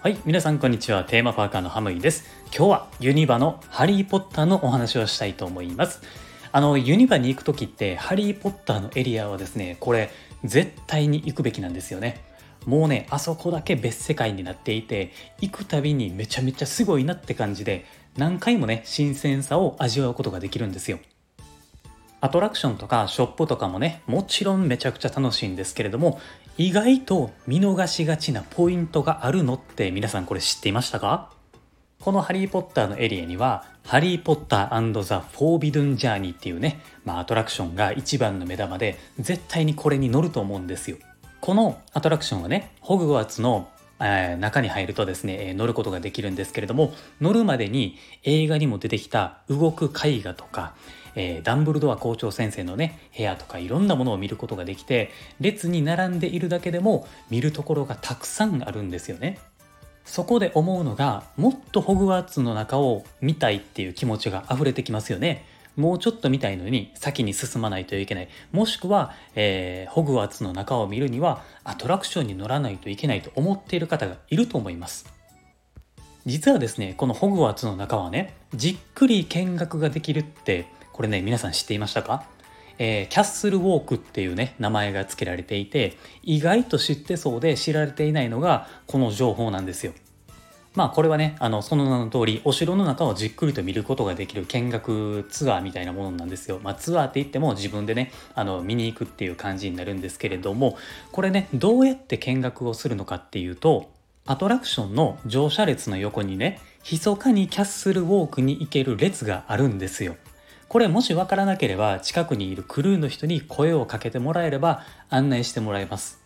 はい、皆さんこんにちは。テーマパーカーのハムイです。今日はユニバのハリーポッターのお話をしたいと思います。あの、ユニバに行く時って、ハリーポッターのエリアはですね、これ、絶対に行くべきなんですよね。もうね、あそこだけ別世界になっていて、行くたびにめちゃめちゃすごいなって感じで、何回もね、新鮮さを味わうことができるんですよ。アトラクションとかショップとかもね、もちろんめちゃくちゃ楽しいんですけれども、意外と見逃しがちなポイントがあるのって皆さんこれ知っていましたか？このハリーポッターのエリアには、ハリーポッターザ・フォービドゥン・ジャーニーっていうね、まあアトラクションが一番の目玉で、絶対にこれに乗ると思うんですよ。このアトラクションはね、ホグワーツの、中に入るとですね、乗ることができるんですけれども、乗るまでに映画にも出てきた動く絵画とか、えー、ダンブルドア校長先生のね、部屋とかいろんなものを見ることができて、列に並んでいるだけでも見るところがたくさんあるんですよね。そこで思うのが、もっとホグワーツの中を見たいっていう気持ちが溢れてきますよね。もうちょっと見たいのに先に進まないといけない。もしくは、えー、ホグワーツの中を見るにはアトラクションに乗らないといけないと思っている方がいると思います。実はですね、このホグワーツの中はね、じっくり見学ができるって、これね、皆さん知っていましたか？えー、キャッスルウォークっていうね、名前が付けられていて、意外と知ってそうで知られていないのが、この情報なんですよ。まあこれはね、あの、その名の通り、お城の中をじっくりと見ることができる見学ツアーみたいなものなんですよ。まあツアーって言っても自分でね、あの、見に行くっていう感じになるんですけれども、これね、どうやって見学をするのかっていうと、アトラクションの乗車列の横にね、密かにキャッスルウォークに行ける列があるんですよ。これもしわからなければ近くにいるクルーの人に声をかけてもらえれば案内してもらえます。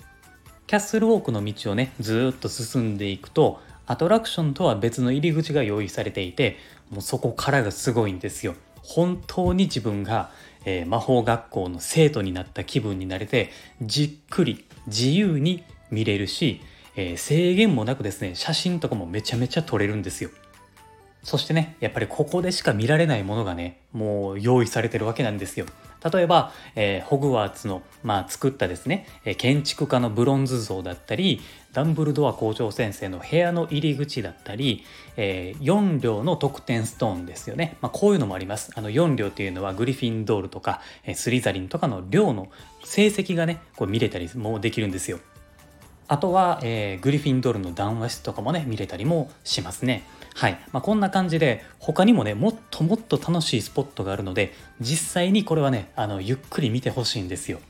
キャッスルウォークの道をね、ずっと進んでいくと、アトラクションとは別の入り口が用意されていてもうそこからがすごいんですよ。本当に自分が、えー、魔法学校の生徒になった気分になれてじっくり自由に見れるし、えー、制限もなくですね写真とかもめちゃめちゃ撮れるんですよ。そしてねやっぱりここでしか見られないものがねもう用意されてるわけなんですよ。例えば、えー、ホグワーツの、まあ、作ったですね、え建築家のブロンズ像だったり、ダンブルドア校長先生の部屋の入り口だったり、えー、4両の得点ストーンですよね。まあ、こういうのもあります。あの4両っていうのはグリフィンドールとか、えスリザリンとかの寮の成績がね、こう見れたりもできるんですよ。あとは、えー、グリフィンドールの談話室とかもね、見れたりもしますね。はい。まあ、こんな感じで、他にもね、もっともっと楽しいスポットがあるので、実際にこれはね、あの、ゆっくり見てほしいんですよ。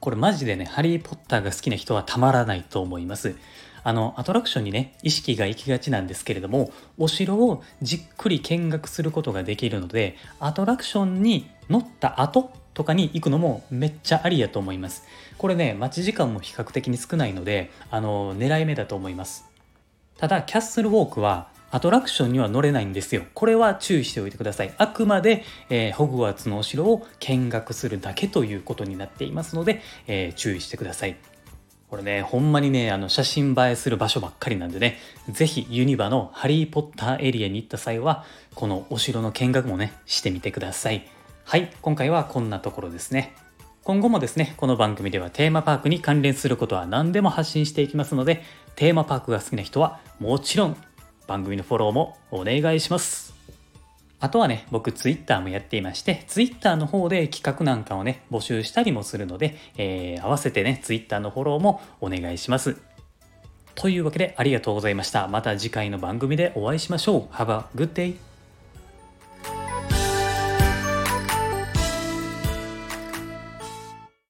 これマジでね、ハリー・ポッターが好きな人はたまらないと思います。あの、アトラクションにね、意識が行きがちなんですけれども、お城をじっくり見学することができるので、アトラクションに乗った後とかに行くのもめっちゃありやと思います。これね、待ち時間も比較的に少ないので、あの、狙い目だと思います。ただ、キャッスルウォークはアトラクションには乗れないんですよ。これは注意しておいてください。あくまで、えー、ホグワーツのお城を見学するだけということになっていますので、えー、注意してください。これね、ほんまにね、あの写真映えする場所ばっかりなんでね、ぜひユニバのハリーポッターエリアに行った際は、このお城の見学もね、してみてください。はい、今回はこんなところですね。今後もですね、この番組ではテーマパークに関連することは何でも発信していきますので、テーマパークが好きな人はもちろん番組のフォローもお願いします。あとはね、僕 Twitter もやっていまして、Twitter の方で企画なんかをね、募集したりもするので、えー、合わせてね、Twitter のフォローもお願いします。というわけでありがとうございました。また次回の番組でお会いしましょう。Have a good day!